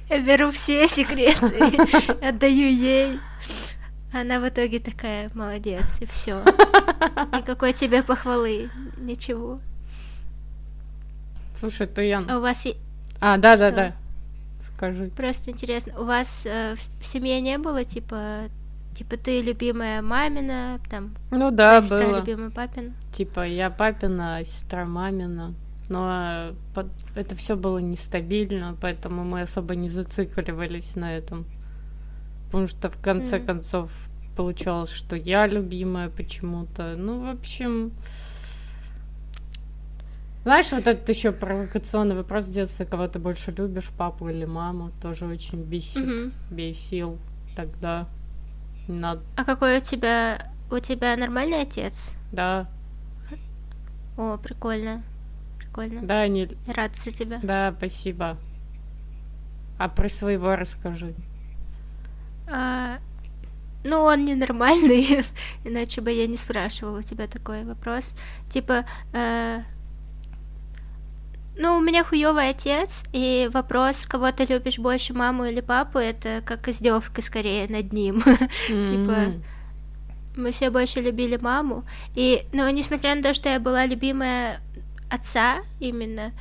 Я беру все секреты, отдаю ей. Она в итоге такая, молодец, и все. Никакой тебе похвалы, ничего. Слушай, Туян. А у вас и- А, да, да, да. Скажи. Просто интересно, у вас э, в семье не было типа, типа ты любимая мамина, там Ну да, сестра было. любимая папина? Типа, я папина, а сестра мамина. Но э, под- это все было нестабильно, поэтому мы особо не зацикливались на этом. Потому что в конце Мгм. концов получалось, что я любимая почему-то. Ну, в общем... Знаешь, вот этот еще провокационный вопрос детства, кого ты больше любишь, папу или маму, тоже очень бесит, Мгм. бесил тогда. Надо, А какой у тебя... У тебя нормальный отец? да, О, прикольно. Прикольно. да, не, Я рада за тебя. да, спасибо. А про своего расскажи. А, ну, он ненормальный, иначе бы я не спрашивала у тебя такой вопрос. Типа, э, ну, у меня хуёвый отец, и вопрос, кого ты любишь больше, маму или папу, это как издевка скорее над ним. Типа, мы все больше любили маму. И, ну, несмотря на то, что я была любимая отца именно,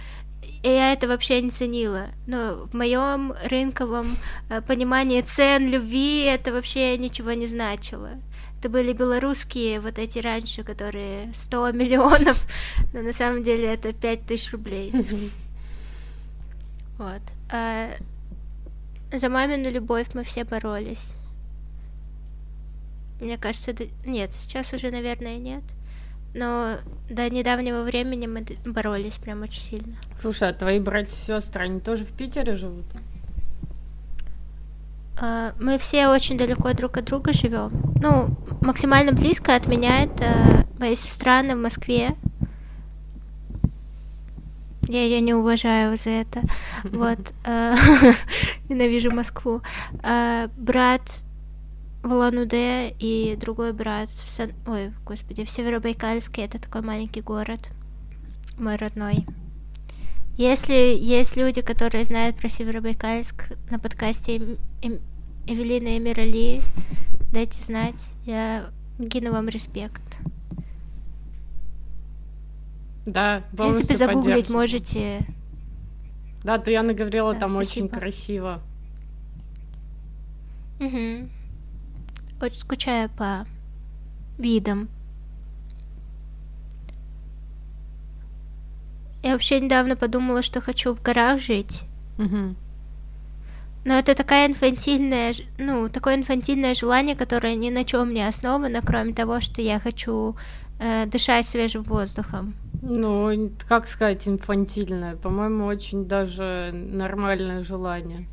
и я это вообще не ценила. Но в моем рынковом э, понимании цен любви это вообще ничего не значило. Это были белорусские вот эти раньше, которые 100 миллионов, но на самом деле это 5 тысяч рублей. Вот. А за мамину любовь мы все боролись. Мне кажется, да- нет, сейчас уже, наверное, нет. Но до недавнего времени мы боролись прям очень сильно. Слушай, а твои братья и сестры, они тоже в Питере живут? А, Мы все очень далеко друг от друга живем. Ну, максимально близко от меня это моя сестра, она в Москве. Я ее не уважаю за это. Вот. а, Ненавижу Москву. А, Брат в Улан-Удэ и другой брат в Сан... Ой, господи, в Северобайкальске. Это такой маленький город. Мой родной. Если есть люди, которые знают про Северобайкальск на подкасте Эм- Эм- Эвелина и Мирали, дайте знать. Я кину вам респект. Да, В принципе, полностью загуглить поддерживаю. можете. Да, то я наговорила, Да, там очень спасибо. красиво. Мгм. Очень скучаю по видам. Я вообще недавно подумала, что хочу в горах жить. Мгм. Но это такая инфантильная, ну, такое инфантильное желание, которое ни на чем не основано, кроме того, что я хочу э, дышать свежим воздухом. Ну, как сказать, инфантильное. По-моему, очень даже нормальное желание.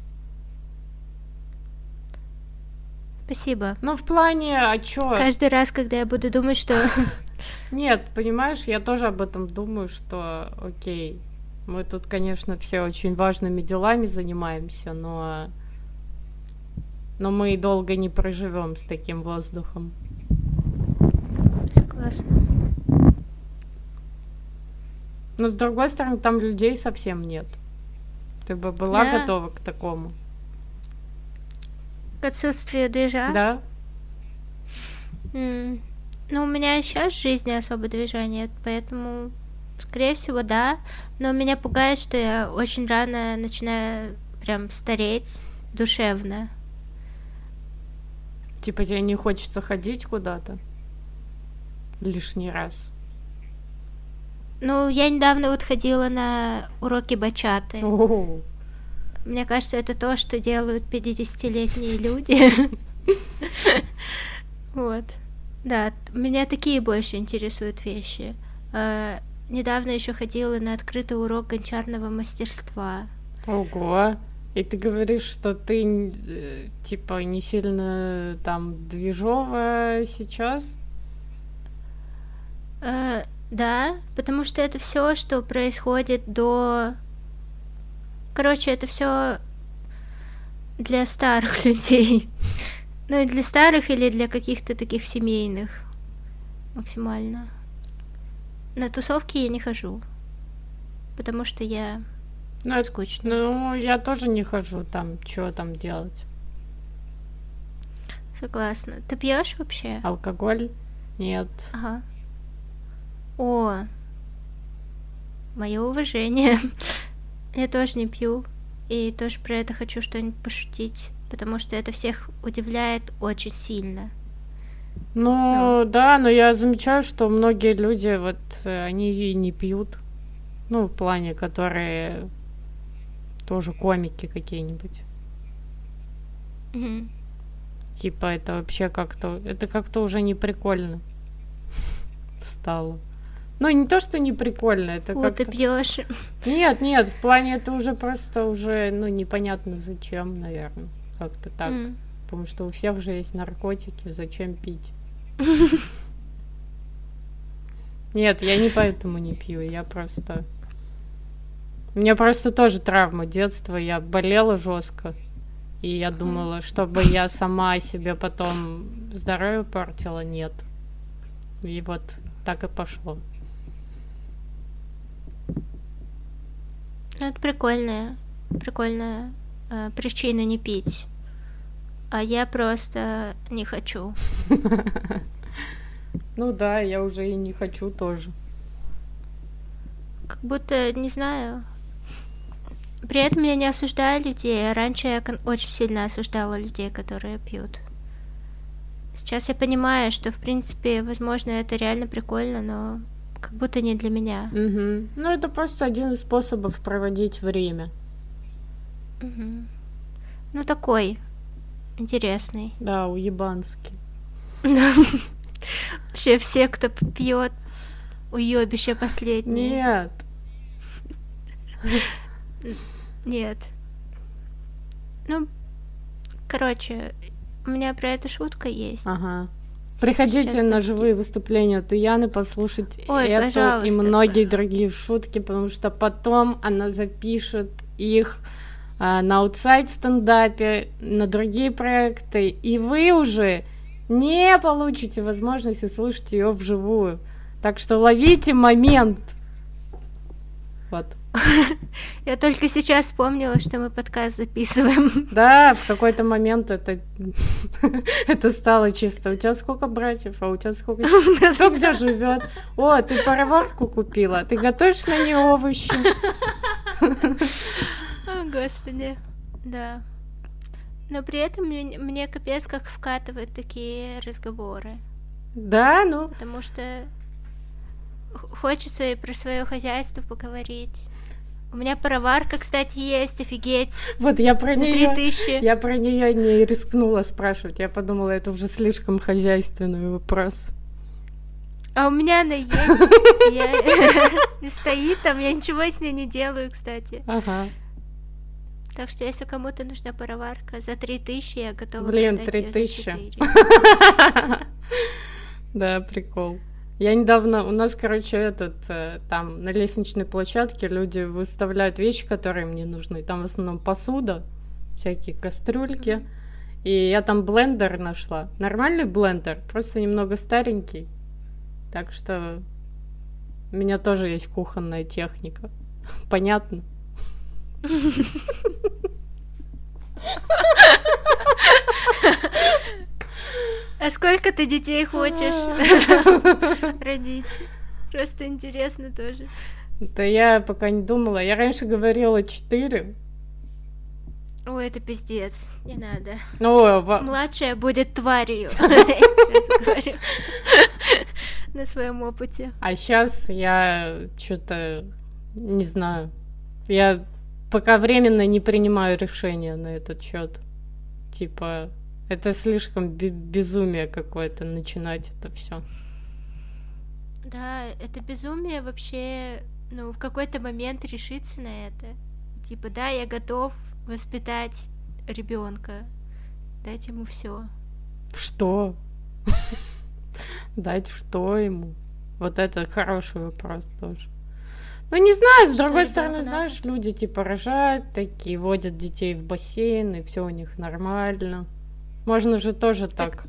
Спасибо. Ну, в плане, а чё? Каждый раз, когда я буду думать, что Нет, понимаешь, я тоже об этом думаю, что, окей, мы тут, конечно, все очень важными делами занимаемся, но... Но мы и долго не проживем с таким воздухом. Согласна. Но с другой стороны, там людей совсем нет. Ты бы была Да. готова к такому? К отсутствию движа. Да? Ну, у меня сейчас в жизни особо движения поэтому, скорее всего, да. Но меня пугает, что я очень рано начинаю прям стареть душевно. Типа тебе не хочется ходить куда-то лишний раз. Ну, я недавно вот ходила на уроки бачаты. О, Мне кажется, это то, что делают 50-летние люди. Вот. Да, меня такие больше интересуют вещи. А, Недавно еще ходила на открытый урок гончарного мастерства. Ого. И ты говоришь, что ты э, типа не сильно там движовая сейчас? Э, Да, потому что это все, что происходит до... Короче, это все для старых людей. Ну и для старых или для каких-то таких семейных максимально. На тусовки я не хожу, потому что я Ну, это- скучно. ну, я тоже не хожу там, что там делать. Согласна. Ты пьешь вообще? Алкоголь? Нет. Ага. О, мое уважение. Я тоже не пью. И тоже про это хочу что-нибудь пошутить. Потому что это всех удивляет очень сильно. Ну, да, но я замечаю, что многие люди, вот, э, они и не пьют. Ну, в плане, которые тоже комики какие-нибудь. Мгм. Типа это вообще как-то, это как-то уже не прикольно стало. Ну, не то, что не прикольно, это Фу, как ты пьешь. Нет, нет, в плане это уже просто уже, ну, непонятно зачем, наверное. Как-то так. М. Потому что у всех же есть наркотики, зачем пить? Нет, я не поэтому не пью, я просто... У меня просто тоже травма детства, я болела жестко. И я думала, чтобы я сама себе потом здоровье портила, нет. И вот так и пошло. Ну, это прикольная, прикольная э, причина не пить. А я просто не хочу. Ну да, я уже и не хочу тоже. Как будто, не знаю. При этом я не осуждаю людей. Раньше я очень сильно осуждала людей, которые пьют. Сейчас я понимаю, что, в принципе, возможно, это реально прикольно, но как будто не для меня. Мгм. Ну, это просто один из способов проводить время. Мгм. Ну, такой интересный. Да, уебанский. Вообще все, кто пьет, уебище последнее. Нет. Нет. Ну, короче, у меня про это шутка есть. Ага. Приходите Сейчас, на подожди. живые выступления Туяны послушать Ой, эту и многие пожалуйста. другие шутки, потому что потом она запишет их на аутсайд стендапе, на другие проекты, и вы уже не получите возможность услышать ее вживую. Так что ловите момент. Вот. Я только сейчас вспомнила, что мы подкаст записываем. Да, в какой-то момент это, это стало чисто. У тебя сколько братьев, а у тебя сколько... Кто где живет? О, ты пароварку купила. Ты готовишь на нее овощи? Господи. Да. Но при этом мне, мне капец как вкатывают такие разговоры. Да, ну, Потому что хочется и про свое хозяйство поговорить. У меня пароварка, кстати, есть, офигеть. вот я про нее... Я про нее не рискнула спрашивать. Я подумала, это уже слишком хозяйственный вопрос. А у меня она есть. Я... стоит там, я ничего с ней не делаю, кстати. Ага. Так что если кому-то нужна пароварка за 3000, я готова Блин, продать её за 3000. 4. Да, прикол. Я недавно, у нас, короче, этот, э, там, на лестничной площадке люди выставляют вещи, которые мне нужны. Там в основном посуда, всякие кастрюльки. И я там блендер нашла. Нормальный блендер, просто немного старенький. Так что у меня тоже есть кухонная техника. Понятно? А сколько ты детей хочешь родить? Просто интересно тоже. Да я пока не думала. Я раньше говорила 4. Ой, это пиздец, не надо. Ну, во- Младшая будет тварью. На своем опыте. А сейчас я что-то не знаю. Я пока временно не принимаю решения на этот счет. Типа, это слишком бе- безумие какое-то начинать это все. Да, это безумие вообще, ну, в какой-то момент решиться на это. Типа, да, я готов воспитать ребенка. Дать ему все. Что? Дать что ему? Вот это хороший вопрос тоже. Ну, не знаю, с другой стороны, знаешь, люди типа рожают такие, водят детей в бассейн, и все у них нормально. Можно же тоже так.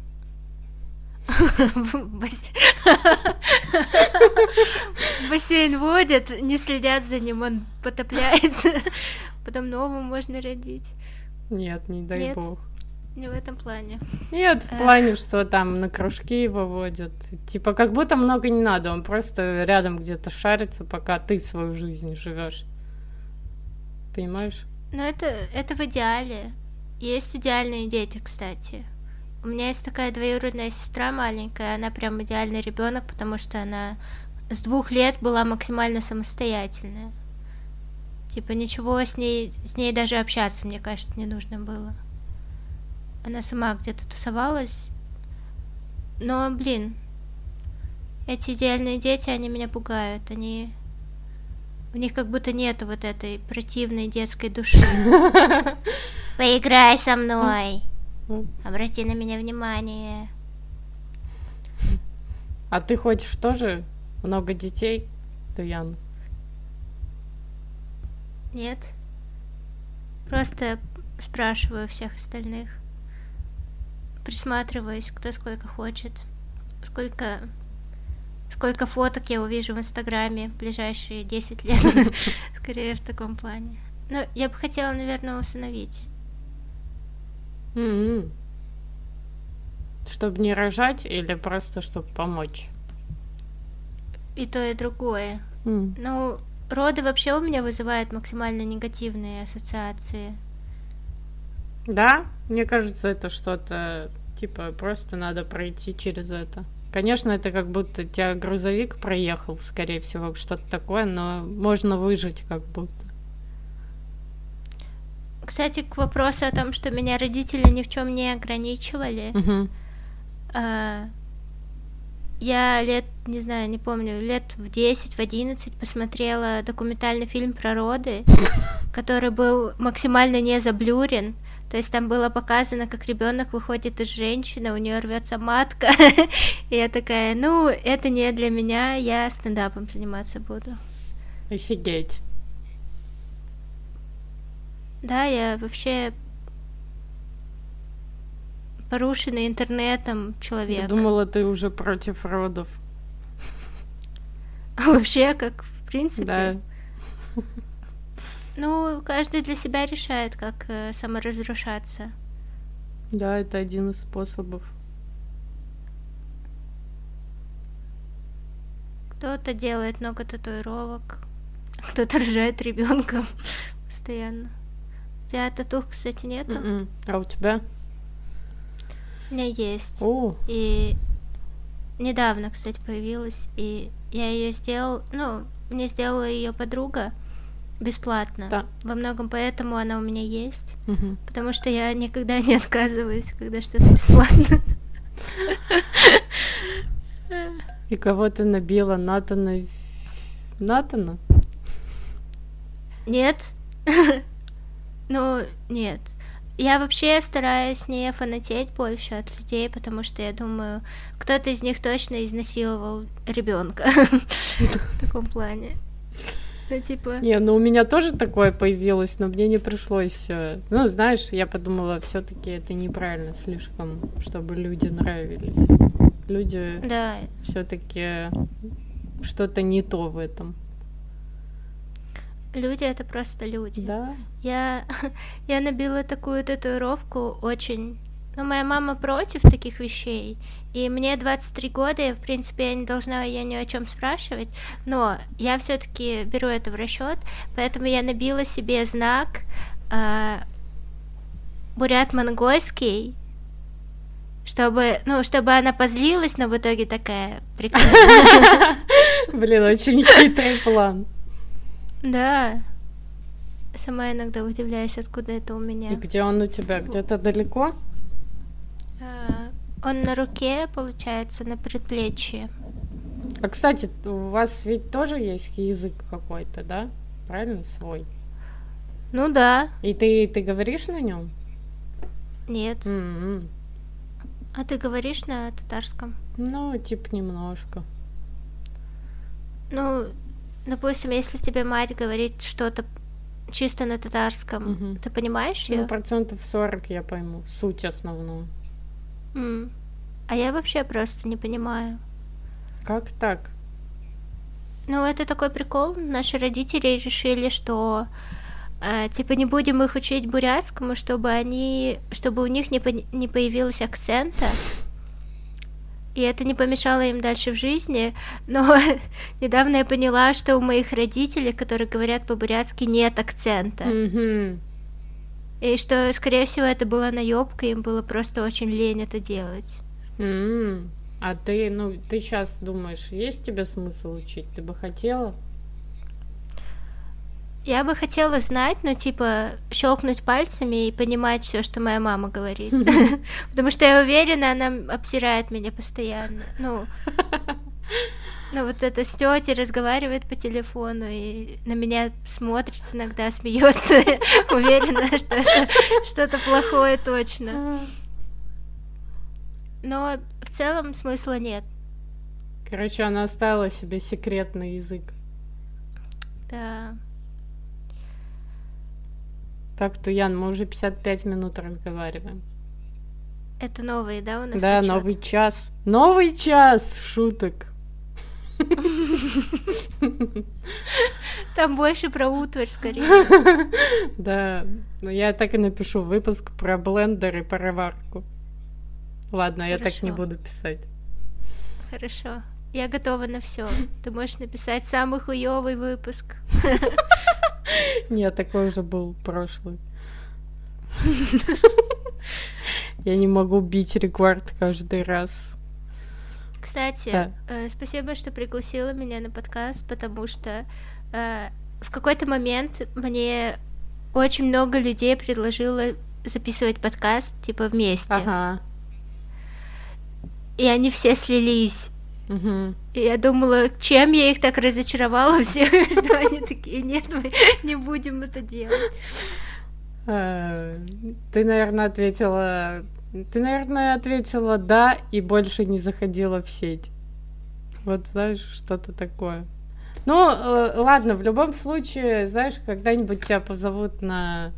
Бас- Бассейн водят, не следят за ним, он потопляется. Потом нового можно родить. Нет, не дай бог. Не в этом плане. Нет, в плане, что там на кружки его водят. Типа, как будто много не надо, он просто рядом где-то шарится, пока ты свою жизнь живешь. Понимаешь? Но это, это в идеале. Есть идеальные дети, кстати. У меня есть такая двоюродная сестра маленькая, она прям идеальный ребенок, потому что она с двух лет была максимально самостоятельная. Типа ничего с ней, с ней даже общаться, мне кажется, не нужно было. Она сама где-то тусовалась. Но, блин, эти идеальные дети, они меня пугают. Они... У них как будто нет вот этой противной детской души. Поиграй со мной. Обрати на меня внимание. А ты хочешь тоже много детей, Туян? Нет. Просто спрашиваю всех остальных. Присматриваюсь, кто сколько хочет. Сколько сколько фоток я увижу в Инстаграме в ближайшие 10 лет. Скорее в таком плане. Но я бы хотела, наверное, усыновить. Mm-hmm. Чтобы не рожать или просто чтобы помочь? И то, и другое. Mm. Ну, роды вообще у меня вызывают максимально негативные ассоциации. Да? Мне кажется, это что-то типа просто надо пройти через это. Конечно, это как будто тебя грузовик проехал, скорее всего, что-то такое, но можно выжить как будто. Кстати, к вопросу о том, что меня родители ни в чем не ограничивали. Угу. А, я лет, не знаю, не помню, лет в 10, в 11 посмотрела документальный фильм про роды, который был максимально не заблюрен. То есть там было показано, как ребенок выходит из женщины, у нее рвется матка. И я такая, ну, это не для меня, я стендапом заниматься буду. Офигеть. Да, я вообще порушенный интернетом человек. Я думала, ты уже против родов. Вообще, как в принципе. Да. Ну, каждый для себя решает, как э, саморазрушаться. Да, это один из способов. Кто-то делает много татуировок, кто-то рожает ребенка постоянно. У тебя татух, кстати, нету? Mm-mm. М-м. А у тебя? У меня есть. О. И недавно, кстати, появилась, и я ее сделал, ну, мне сделала ее подруга бесплатно. Да. Во многом поэтому она у меня есть, угу. потому что я никогда не отказываюсь, когда что-то бесплатно. И кого ты набила? Натана? Натана? Нет. Ну, нет. Я вообще стараюсь не фанатеть больше от людей, потому что я думаю, кто-то из них точно изнасиловал ребенка в таком плане. Ну, типа... Не, ну у меня тоже такое появилось, но мне не пришлось... Э, ну, знаешь, я подумала, все таки это неправильно слишком, чтобы люди нравились. Люди да. все таки что-то не то в этом. Люди это просто люди. Да. Я, я набила такую татуировку очень но моя мама против таких вещей, и мне 23 года, и, в принципе, я не должна ее ни о чем спрашивать, но я все-таки беру это в расчет, поэтому я набила себе знак э, бурят-монгольский, чтобы, ну, чтобы она позлилась, но в итоге такая прекрасная. Блин, очень хитрый план. Да. Сама иногда удивляюсь, откуда это у меня. И где он у тебя? Где-то далеко? Э, он на руке, получается, на предплечье. А, кстати, у вас ведь тоже есть язык какой-то, да? Правильно, свой? Ну да. И ты, ты говоришь на нем? Нет. Mm-hmm. А ты говоришь на татарском? Ну, типа немножко. Ну, допустим, если тебе мать говорит что-то чисто на татарском, угу. ты понимаешь ее? Ну, процентов 40 я пойму, суть основную. Mm. А я вообще просто не понимаю. Как так? Ну, это такой прикол. Наши родители решили, что э, типа не будем их учить бурятскому, чтобы они, чтобы у них не, по, не появилось акцента. И это не помешало им дальше в жизни. Но недавно я поняла, что у моих родителей, которые говорят по-бурятски, нет акцента. Mm-hmm. И что, скорее всего, это была наебка, им было просто очень лень это делать. Mm-hmm. А ты, ну, ты сейчас думаешь, есть тебе смысл учить? Ты бы хотела? Я бы хотела знать, ну, типа, щелкнуть пальцами и понимать все, что моя мама говорит. Потому что я уверена, она обсирает меня постоянно. Ну, ну вот это с тетей разговаривает по телефону и на меня смотрит иногда, смеется. Уверена, что это что-то плохое точно. Но в целом смысла нет. Короче, она оставила себе секретный язык. Да. Так, то, Ян, мы уже 55 минут разговариваем. Это новые, да, у нас Да, подсчёт? новый час. Новый час шуток. Там больше про утварь, скорее. Да, но я так и напишу выпуск про блендер и пароварку. Ладно, я так не буду писать. Хорошо. Я готова на все. Ты можешь написать самый хуёвый выпуск. Нет, такой уже был прошлый. Я не могу бить рекорд каждый раз. Кстати, Да. э, спасибо, что пригласила меня на подкаст, потому что э, в какой-то момент мне очень много людей предложило записывать подкаст, типа, вместе. Ага. И они все слились. Мгм. И я думала, чем я их так разочаровала всех, что они такие, нет, мы не будем это делать. Э, Ты, наверное, ответила... Ты, наверное, ответила «да» и больше не заходила в сеть. Вот, знаешь, что-то такое. Ну, э, ладно, в любом случае, знаешь, когда-нибудь тебя позовут на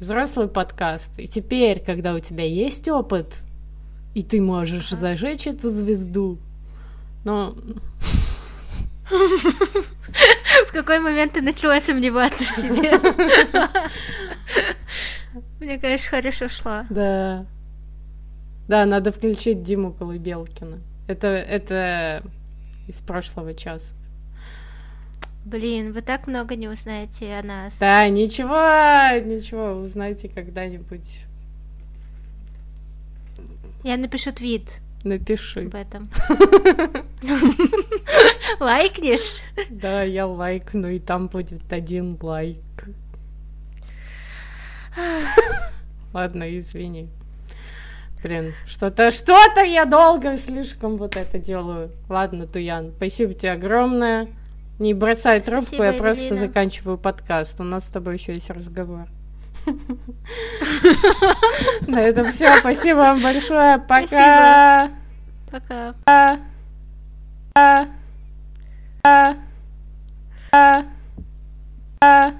взрослый подкаст. И теперь, когда у тебя есть опыт, и ты можешь зажечь эту звезду, ну, В какой момент ты начала сомневаться в себе? Мне, конечно, хорошо шла. Да. Да, надо включить Диму Колыбелкина. Это, это из прошлого часа. Блин, вы так много не узнаете о нас. Да, ничего, ничего, узнаете когда-нибудь. Я напишу твит Напиши. об этом. Лайкнешь? Да, я лайкну, и там будет один лайк. Ладно, извини. Блин, что-то, что-то я долго слишком вот это делаю. Ладно, Туян, спасибо тебе огромное. Не бросай трубку, Спасибо, я просто Эвелина. заканчиваю подкаст. У нас с тобой еще есть разговор. На этом все. Спасибо вам большое. Пока. Пока. Пока. Пока.